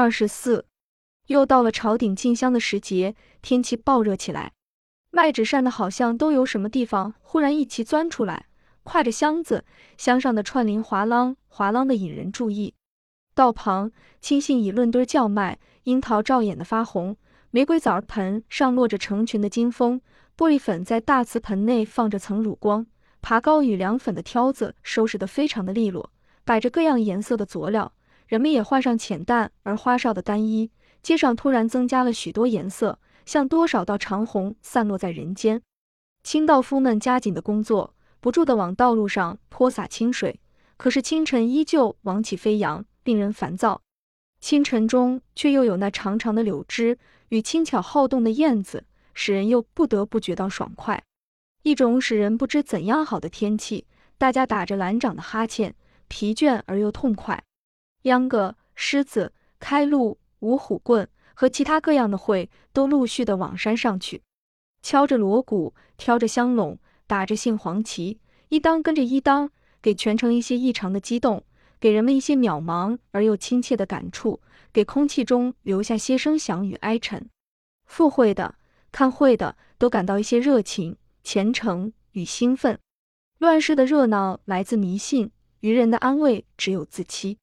二十四，又到了朝顶进香的时节，天气暴热起来，卖纸扇的好像都由什么地方忽然一齐钻出来，挎着箱子，箱上的串铃哗啷哗啷的引人注意。道旁，青杏已论堆叫卖，樱桃照眼的发红，玫瑰枣盆上落着成群的金蜂，玻璃粉在大瓷盆内放着层乳光，爬高与凉粉的挑子收拾得非常的利落，摆着各样颜色的佐料。人们也换上浅淡而花哨的单衣，街上突然增加了许多颜色，像多少道长虹散落在人间。清道夫们加紧的工作，不住地往道路上泼洒清水，可是清晨依旧往起飞扬，令人烦躁。清晨中却又有那长长的柳枝与轻巧好动的燕子，使人又不得不觉到爽快。一种使人不知怎样好的天气，大家打着蓝掌的哈欠，疲倦而又痛快。秧歌、狮子、开路、五虎棍和其他各样的会都陆续的往山上去，敲着锣鼓，挑着香笼，打着杏黄旗，一当跟着一当，给全城一些异常的激动，给人们一些渺茫而又亲切的感触，给空气中留下些声响与哀沉。赴会的、看会的都感到一些热情、虔诚与兴奋。乱世的热闹来自迷信，愚人的安慰只有自欺。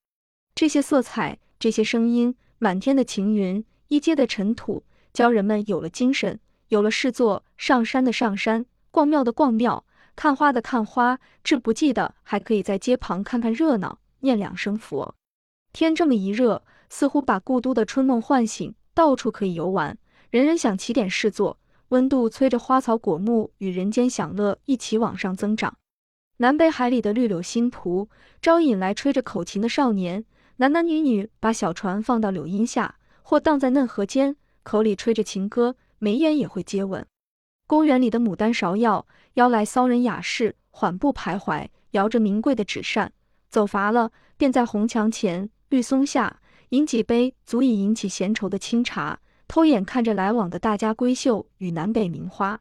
这些色彩，这些声音，满天的晴云，一街的尘土，教人们有了精神，有了事做。上山的上山，逛庙的逛庙，看花的看花，志不济的还可以在街旁看看热闹，念两声佛。天这么一热，似乎把故都的春梦唤醒，到处可以游玩，人人想起点事做。温度催着花草果木与人间享乐一起往上增长。南北海里的绿柳新蒲，招引来吹着口琴的少年。男男女女把小船放到柳荫下，或荡在嫩河间，口里吹着情歌，眉眼也会接吻。公园里的牡丹芍药邀来骚人雅士，缓步徘徊，摇着名贵的纸扇。走乏了，便在红墙前、绿松下饮几杯足以引起闲愁的清茶，偷眼看着来往的大家闺秀与南北名花。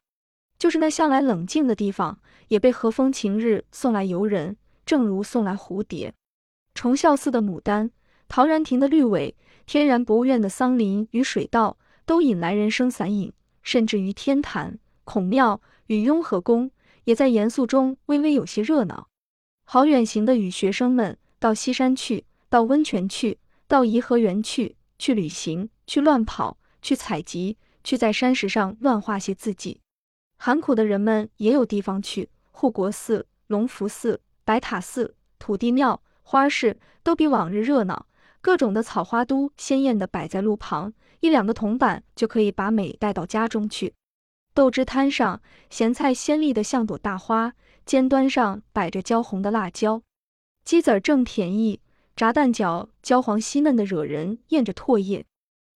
就是那向来冷静的地方，也被和风晴日送来游人，正如送来蝴蝶。崇孝寺的牡丹，陶然亭的绿苇，天然博物院的桑林与水稻，都引来人声散影。甚至于天坛、孔庙与雍和宫，也在严肃中微微有些热闹。好远行的与学生们到西山去，到温泉去，到颐和园去，去旅行，去乱跑，去采集，去在山石上乱画些字迹。寒苦的人们也有地方去，护国寺、隆福寺、白塔寺、土地庙。花市都比往日热闹，各种的草花都鲜艳的摆在路旁，一两个铜板就可以把美带到家中去。豆汁摊上，咸菜鲜丽的像朵大花，尖端上摆着焦红的辣椒，鸡子儿正便宜，炸蛋饺焦黄细嫩的惹人咽着唾液。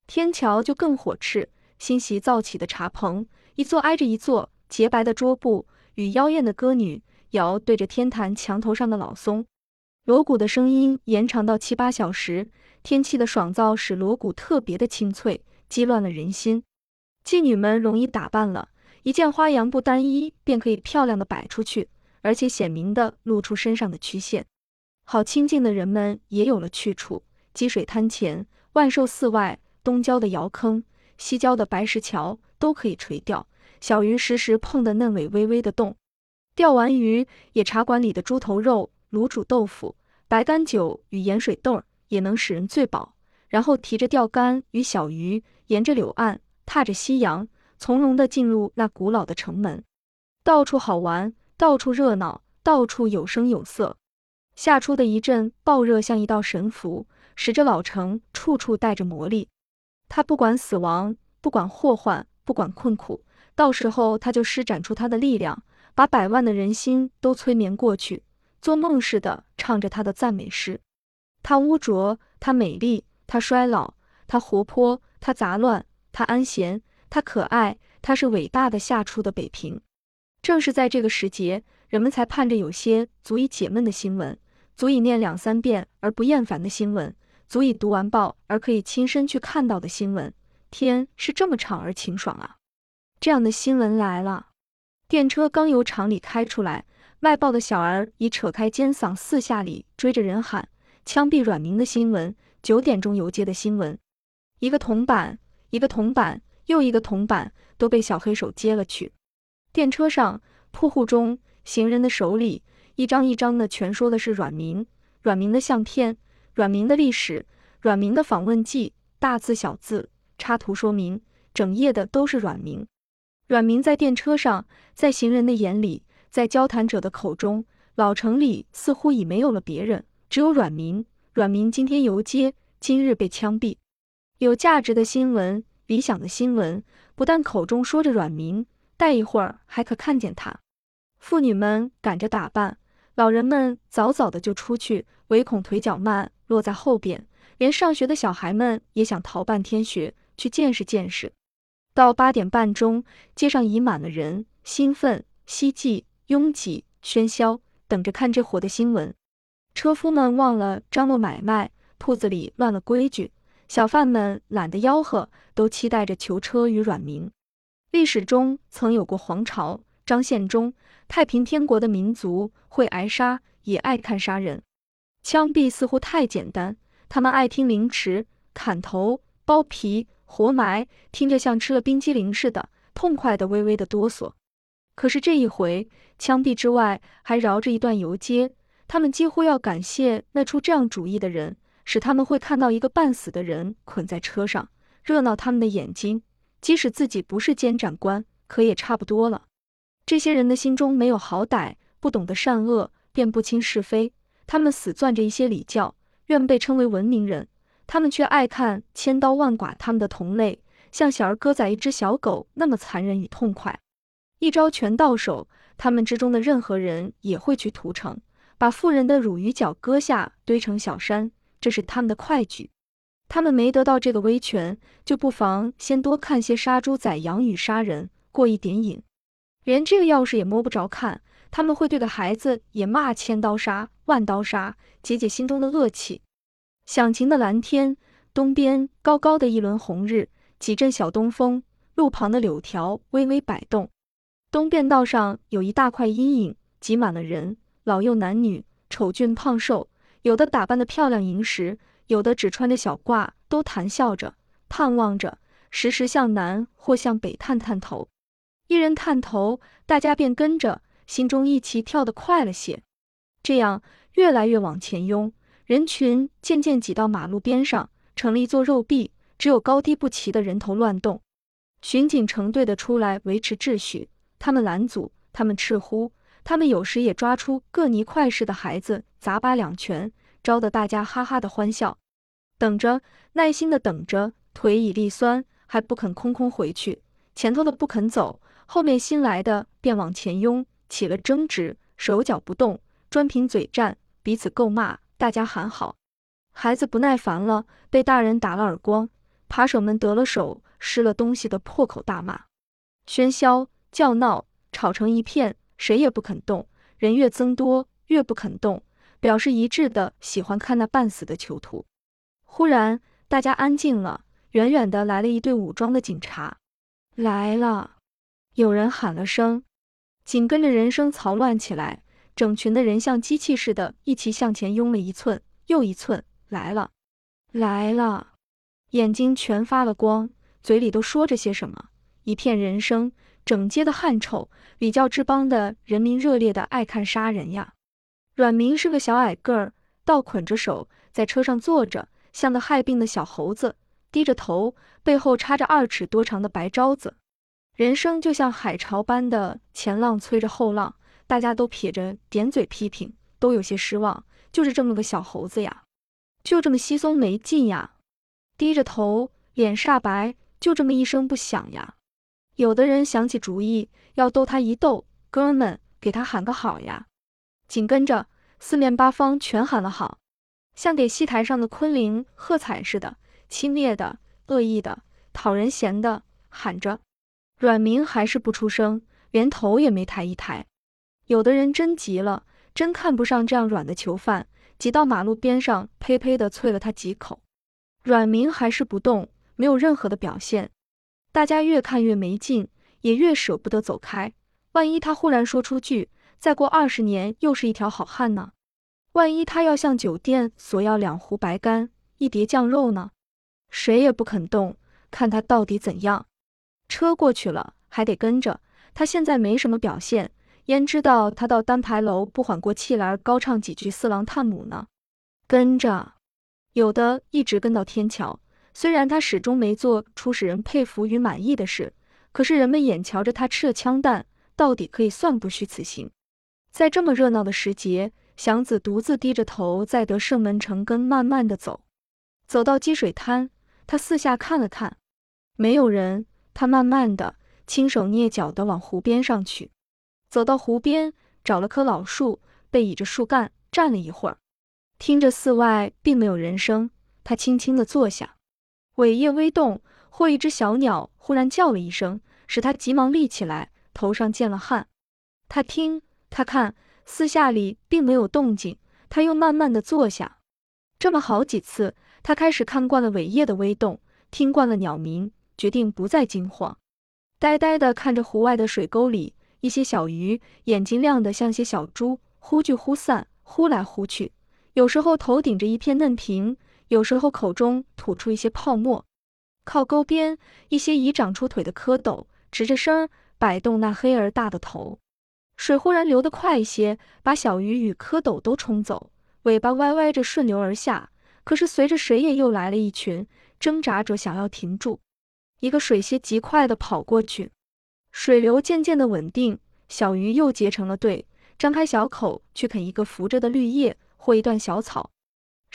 天桥就更火炽，新习造起的茶棚，一座挨着一座，洁白的桌布与妖艳的歌女遥对着天坛墙头上的老松。锣鼓的声音延长到七八小时，天气的爽燥使锣鼓特别的清脆，激乱了人心。妓女们容易打扮了，一件花洋布单衣便可以漂亮的摆出去，而且显明的露出身上的曲线。好清静的人们也有了去处，积水滩前、万寿寺外、东郊的窑坑、西郊的白石桥都可以垂钓，小鱼时时碰得嫩尾微微的动。钓完鱼，野茶馆里的猪头肉。卤煮豆腐、白干酒与盐水豆儿也能使人醉饱，然后提着钓竿与小鱼，沿着柳岸，踏着夕阳，从容地进入那古老的城门。到处好玩，到处热闹，到处有声有色。夏初的一阵暴热像一道神符，使这老城处处带着魔力。他不管死亡，不管祸患，不管困苦，到时候他就施展出他的力量，把百万的人心都催眠过去。做梦似的唱着他的赞美诗，他污浊，他美丽，他衰老，他活泼，他杂乱，他安闲，他可爱，他是伟大的夏初的北平。正是在这个时节，人们才盼着有些足以解闷的新闻，足以念两三遍而不厌烦的新闻，足以读完报而可以亲身去看到的新闻。天是这么长而晴爽啊！这样的新闻来了，电车刚由厂里开出来。卖报的小儿已扯开尖嗓，四下里追着人喊：“枪毙阮明的新闻，九点钟游街的新闻，一个铜板，一个铜板，又一个铜板，都被小黑手接了去。电车上、铺户中，行人的手里，一张一张的，全说的是阮明、阮明的相片、阮明的历史、阮明的访问记，大字小字插图说明，整页的都是阮明。阮明在电车上，在行人的眼里，在交谈者的口中，老城里似乎已没有了别人，只有阮明。阮明今天游街，今日被枪毙。有价值的新闻，理想的新闻，不但口中说着阮明。待一会儿还可看见他，妇女们赶着打扮，老人们早早的就出去，唯恐腿脚慢落在后边。连上学的小孩们也想逃半天学，去见识见识。到八点半钟，街上已满了人，兴奋、希冀、拥挤、喧嚣，等着看这火的新闻。车夫们忘了张罗买卖，铺子里乱了规矩，小贩们懒得吆喝，都期待着囚车与软明。历史中曾有过黄巢、张献忠、太平天国的民族，会挨杀，也爱看杀人。枪毙似乎太简单，他们爱听凌迟、砍头、剥皮、活埋，听着像吃了冰激凌似的，痛快的微微的哆嗦。可是这一回，枪毙之外还饶着一段游街，他们几乎要感谢那出这样主意的人，使他们会看到一个半死的人捆在车上，热闹他们的眼睛。即使自己不是监斩官，可也差不多了。这些人的心中没有好歹，不懂得善恶，辨不清是非。他们死攥着一些礼教，愿被称为文明人。他们却爱看千刀万剐他们的同类，像小儿割宰一只小狗那么残忍与痛快。一招拳到手，他们之中的任何人也会去屠城，把妇人的乳鱼角割下，堆成小山，这是他们的快举。他们没得到这个威权，就不妨先多看些杀猪宰羊与杀人，过一点瘾。连这个钥匙也摸不着看，他们会对着孩子也骂千刀杀、万刀杀，解解心中的恶气。响晴的蓝天，东边高高的一轮红日，几阵小东风，路旁的柳条微微摆动。东便道上有一大块阴影，挤满了人，老幼男女，丑俊胖瘦，有的打扮的漂亮银石。有的只穿着小褂，都谈笑着，盼望着，时时向南或向北探探头。一人探头，大家便跟着，心中一齐跳得快了些。这样越来越往前拥，人群渐渐挤到马路边上，成了一座肉壁，只有高低不齐的人头乱动。巡警成队的出来维持秩序，他们拦阻，他们斥呼，他们有时也抓出各泥块似的孩子，砸巴两拳。招得大家哈哈的欢笑，等着，耐心的等着，腿已力酸，还不肯空空回去。前头的不肯走，后面新来的便往前拥，起了争执，手脚不动，专凭嘴战，彼此够骂，大家喊好。孩子不耐烦了，被大人打了耳光，扒手们得了手，失了东西的破口大骂，喧嚣叫闹，吵成一片，谁也不肯动，人越增多，越不肯动。表示一致的喜欢看那半死的囚徒。忽然，大家安静了，远远的来了一队武装的警察，来了。有人喊了声，紧跟着人声嘈乱起来，整群的人像机器似的，一齐向前拥了一寸又一寸。来了，来了，眼睛全发了光，嘴里都说着些什么，一片人声，整街的汗臭。比较之邦的人民热烈的爱看杀人呀。阮明是个小矮个儿，倒捆着手在车上坐着，像个害病的小猴子，低着头，背后插着二尺多长的白招子。人生就像海潮般的前浪催着后浪，大家都撇着点嘴批评，都有些失望。就是这么个小猴子呀，就这么稀松没劲呀，低着头，脸煞白，就这么一声不响呀。有的人想起主意要逗他一逗，哥们，给他喊个好呀。紧跟着，四面八方全喊了好，像给戏台上的昆凌喝彩似的，轻蔑的、恶意的、讨人嫌的喊着。阮明还是不出声，连头也没抬一抬。有的人真急了，真看不上这样软的囚犯，挤到马路边上，呸呸的啐了他几口。阮明还是不动，没有任何的表现。大家越看越没劲，也越舍不得走开。万一他忽然说出句。再过二十年，又是一条好汉呢。万一他要向酒店索要两壶白干、一碟酱肉呢？谁也不肯动，看他到底怎样。车过去了，还得跟着。他现在没什么表现，焉知道他到单牌楼不缓过气来高唱几句四郎探母呢？跟着，有的一直跟到天桥。虽然他始终没做出使人佩服与满意的事，可是人们眼瞧着他吃了枪弹，到底可以算不虚此行。在这么热闹的时节，祥子独自低着头在德胜门城根慢慢的走，走到积水滩，他四下看了看，没有人。他慢慢的、轻手蹑脚的往湖边上去，走到湖边，找了棵老树，背倚着树干站了一会儿，听着寺外并没有人声，他轻轻的坐下。尾叶微动，或一只小鸟忽然叫了一声，使他急忙立起来，头上见了汗。他听，他看，四下里并没有动静，他又慢慢的坐下。这么好几次，他开始看惯了尾叶的微动，听惯了鸟鸣。决定不再惊慌，呆呆地看着湖外的水沟里一些小鱼，眼睛亮得像些小猪，忽聚忽散，忽来忽去。有时候头顶着一片嫩萍，有时候口中吐出一些泡沫。靠沟边，一些已长出腿的蝌蚪直着身摆动那黑而大的头。水忽然流得快一些，把小鱼与蝌蚪都冲走，尾巴歪歪着顺流而下。可是随着水也又来了一群，挣扎着想要停住。一个水蝎极快地跑过去，水流渐渐的稳定，小鱼又结成了队，张开小口去啃一个浮着的绿叶或一段小草。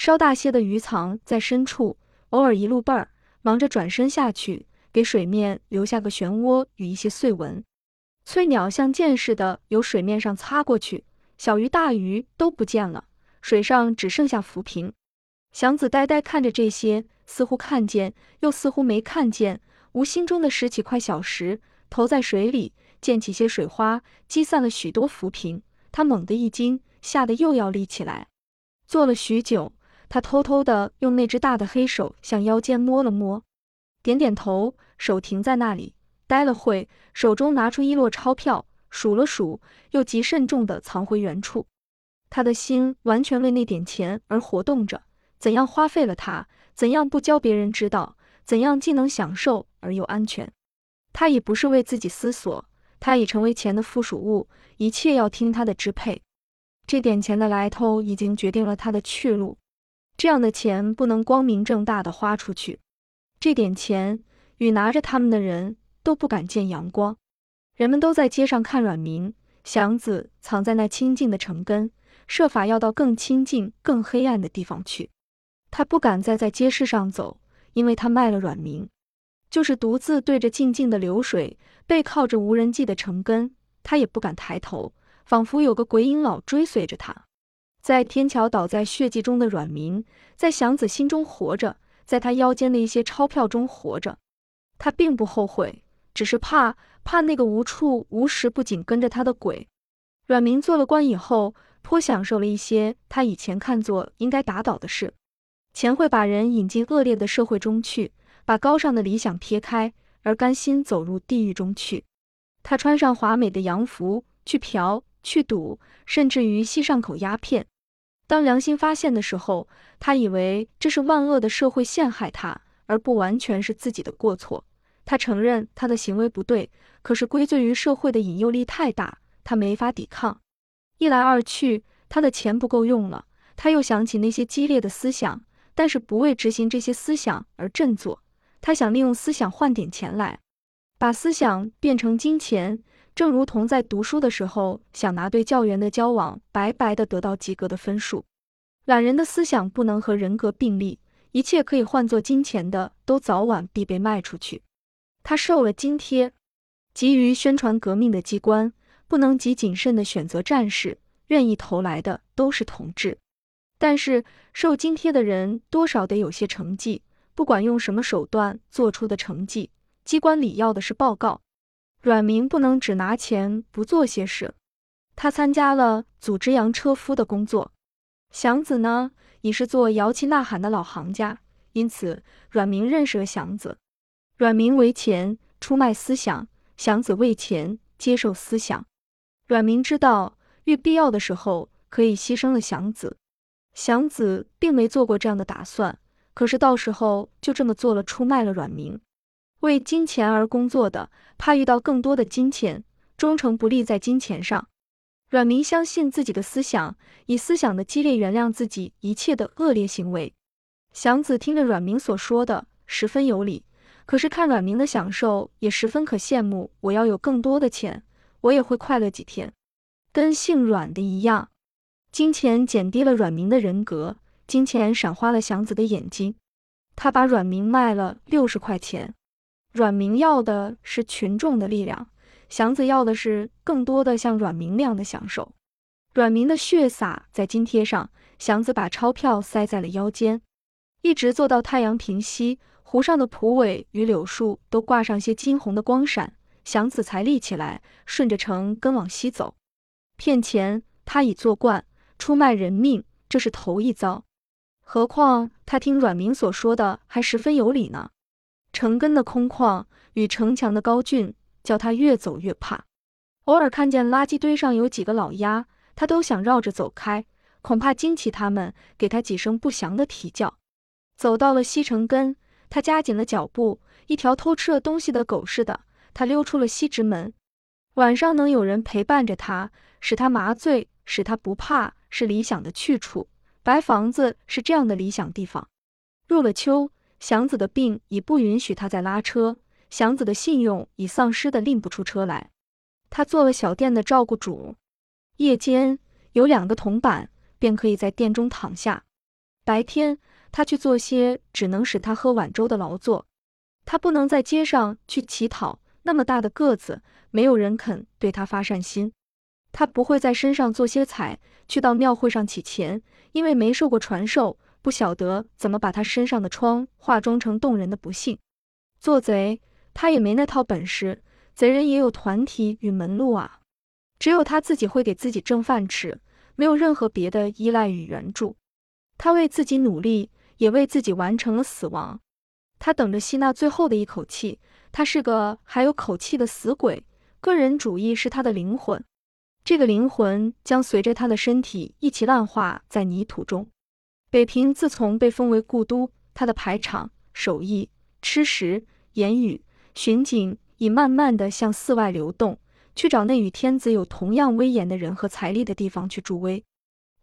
稍大些的鱼藏在深处，偶尔一路伴儿，忙着转身下去，给水面留下个漩涡与一些碎纹。翠鸟像箭似的由水面上擦过去，小鱼大鱼都不见了，水上只剩下浮萍。祥子呆呆看着这些，似乎看见，又似乎没看见。无心中的拾起块小石，投在水里，溅起些水花，击散了许多浮萍。他猛地一惊，吓得又要立起来。坐了许久，他偷偷地用那只大的黑手向腰间摸了摸，点点头，手停在那里，呆了会，手中拿出一摞钞票，数了数，又极慎重地藏回原处。他的心完全为那点钱而活动着，怎样花费了它？怎样不教别人知道？怎样既能享受？而又安全，他已不是为自己思索，他已成为钱的附属物，一切要听他的支配。这点钱的来头已经决定了他的去路，这样的钱不能光明正大的花出去。这点钱与拿着他们的人都不敢见阳光。人们都在街上看阮明，祥子藏在那清静的城根，设法要到更清静、更黑暗的地方去。他不敢再在街市上走，因为他卖了阮明。就是独自对着静静的流水，背靠着无人迹的城根，他也不敢抬头，仿佛有个鬼影老追随着他。在天桥倒在血迹中的阮明，在祥子心中活着，在他腰间的一些钞票中活着。他并不后悔，只是怕怕那个无处无时不紧跟着他的鬼。阮明做了官以后，颇享受了一些他以前看作应该打倒的事。钱会把人引进恶劣的社会中去。把高尚的理想撇开，而甘心走入地狱中去。他穿上华美的洋服，去嫖，去赌，甚至于吸上口鸦片。当良心发现的时候，他以为这是万恶的社会陷害他，而不完全是自己的过错。他承认他的行为不对，可是归罪于社会的引诱力太大，他没法抵抗。一来二去，他的钱不够用了。他又想起那些激烈的思想，但是不为执行这些思想而振作。他想利用思想换点钱来，把思想变成金钱，正如同在读书的时候想拿对教员的交往白白的得到及格的分数。懒人的思想不能和人格并立，一切可以换作金钱的都早晚必被卖出去。他受了津贴，急于宣传革命的机关不能极谨慎地选择战士，愿意投来的都是同志。但是受津贴的人多少得有些成绩。不管用什么手段做出的成绩，机关里要的是报告。阮明不能只拿钱不做些事，他参加了组织洋车夫的工作。祥子呢，已是做摇旗呐喊的老行家，因此阮明认识了祥子。阮明为钱出卖思想，祥子为钱接受思想。阮明知道遇必要的时候可以牺牲了祥子，祥子并没做过这样的打算。可是到时候就这么做了，出卖了阮明，为金钱而工作的，怕遇到更多的金钱，忠诚不立在金钱上。阮明相信自己的思想，以思想的激烈原谅自己一切的恶劣行为。祥子听着阮明所说的，十分有理。可是看阮明的享受，也十分可羡慕。我要有更多的钱，我也会快乐几天。跟姓阮的一样，金钱减低了阮明的人格，金钱闪花了祥子的眼睛。他把阮明卖了六十块钱。阮明要的是群众的力量。祥子要的是更多的像阮明那样的享受。阮明的血洒在金贴上，祥子把钞票塞在了腰间，一直坐到太阳平息，湖上的蒲苇与柳树都挂上些金红的光闪，祥子才立起来，顺着城根往西走。骗钱他已做惯，出卖人命这是头一遭，何况他听阮明所说的还十分有理呢。城根的空旷与城墙的高峻。叫他越走越怕，偶尔看见垃圾堆上有几个老鸭，他都想绕着走开，恐怕惊起他们，给他几声不祥的啼叫。走到了西城根，他加紧了脚步，一条偷吃了东西的狗似的，他溜出了西直门。晚上能有人陪伴着他，使他麻醉，使他不怕，是理想的去处。白房子是这样的理想地方。入了秋，祥子的病已不允许他再拉车。祥子的信用已丧失的拎不出车来，他做了小店的照顾主，夜间有两个铜板，便可以在店中躺下。白天他去做些只能使他喝碗粥的劳作。他不能在街上去乞讨，那么大的个子，没有人肯对他发善心。他不会在身上做些彩，去到庙会上乞钱，因为没受过传授，不晓得怎么把他身上的疮化妆成动人的不幸。做贼。他也没那套本事，贼人也有团体与门路啊。只有他自己会给自己挣饭吃，没有任何别的依赖与援助。他为自己努力，也为自己完成了死亡。他等着吸那最后的一口气。他是个还有口气的死鬼。个人主义是他的灵魂，这个灵魂将随着他的身体一起烂化在泥土中。北平自从被封为故都，他的排场、手艺、吃食、言语。巡警已慢慢地向寺外流动，去找那与天子有同样威严的人和财力的地方去助威。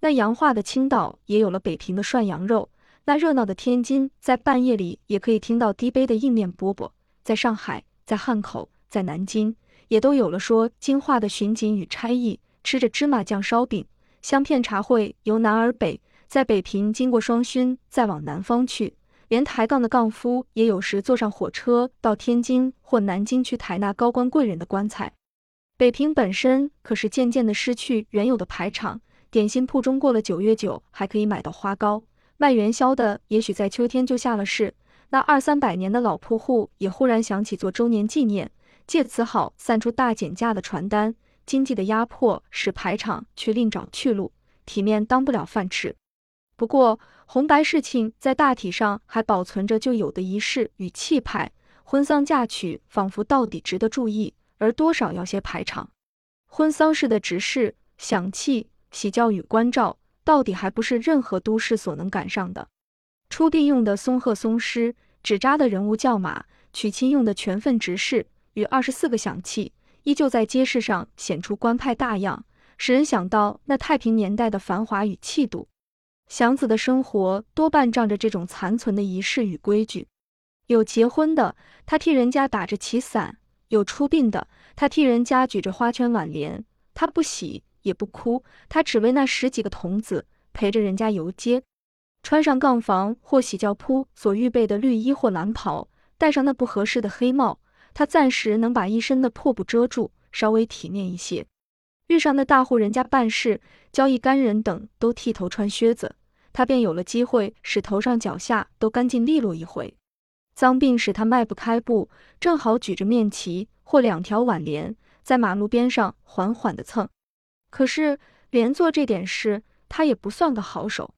那洋化的青岛也有了北平的涮羊肉，那热闹的天津在半夜里也可以听到低杯的硬面饽饽。在上海，在汉口，在南京，也都有了说京话的巡警与差役，吃着芝麻酱烧饼、香片茶会，由南而北，在北平经过双熏，再往南方去。连抬杠的杠夫也有时坐上火车到天津或南京去抬那高官贵人的棺材。北平本身可是渐渐的失去原有的排场，点心铺中过了九月九还可以买到花糕，卖元宵的也许在秋天就下了市。那二三百年的老铺户也忽然想起做周年纪念，借此好散出大减价的传单。经济的压迫使排场却另找去路，体面当不了饭吃。不过。红白事情在大体上还保存着旧有的仪式与气派，婚丧嫁娶仿佛到底值得注意，而多少要些排场。婚丧事的执事、享器、喜轿与关照，到底还不是任何都市所能赶上的。出殡用的松鹤松狮、纸扎的人物轿马，娶亲用的全份执事与二十四个响器，依旧在街市上显出官派大样，使人想到那太平年代的繁华与气度。祥子的生活多半仗着这种残存的仪式与规矩。有结婚的，他替人家打着旗伞；有出殡的，他替人家举着花圈挽联。他不喜也不哭，他只为那十几个童子陪着人家游街，穿上杠房或喜轿铺所预备的绿衣或蓝袍，戴上那不合适的黑帽，他暂时能把一身的破布遮住，稍微体面一些。遇上那大户人家办事，交易干人等都剃头穿靴子。他便有了机会使头上脚下都干净利落一回。脏病使他迈不开步，正好举着面旗或两条挽联，在马路边上缓缓地蹭。可是连做这点事，他也不算个好手。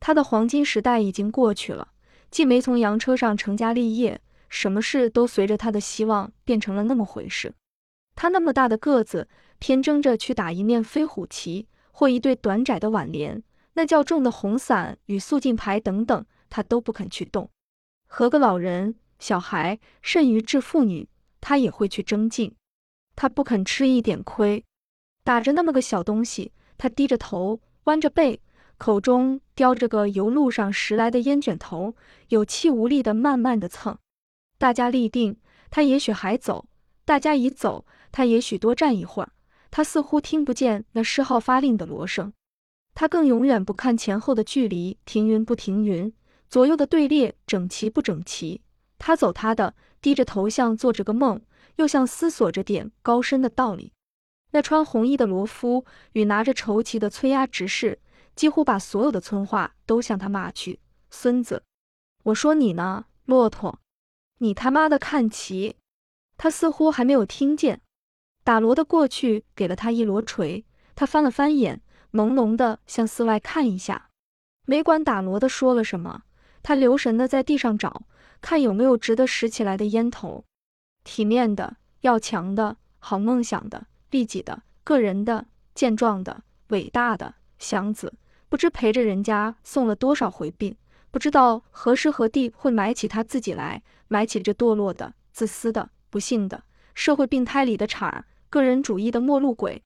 他的黄金时代已经过去了，既没从洋车上成家立业，什么事都随着他的希望变成了那么回事。他那么大的个子，偏争着去打一面飞虎旗或一对短窄的挽联。那较重的红伞与肃静牌等等，他都不肯去动。和个老人、小孩，甚于致妇女，他也会去争竞。他不肯吃一点亏。打着那么个小东西，他低着头，弯着背，口中叼着个由路上拾来的烟卷头，有气无力的慢慢的蹭。大家立定，他也许还走；大家已走，他也许多站一会儿。他似乎听不见那狮号发令的锣声，他更永远不看前后的距离停匀不停匀，左右的队列整齐不整齐。他走他的，低着头，像做着个梦，又像思索着点高深的道理。那穿红衣的罗夫与拿着绸旗的崔押执事，几乎把所有的村话都向他骂去：“孙子！”我说你呢，骆驼！你他妈的看齐！他似乎还没有听见。打锣的过去，给了他一锣锤。他翻了翻眼，朦胧的向四外看一下，没管打锣的说了什么，他留神的在地上找，看有没有值得拾起来的烟头，体面的、要强的、好梦想的、利己的、个人的、健壮的、伟大的。祥子不知陪着人家送了多少回殡，不知道何时何地会埋起他自己来，埋起这堕落的、自私的、不幸的社会病胎里的茬儿。个人主义的末路鬼。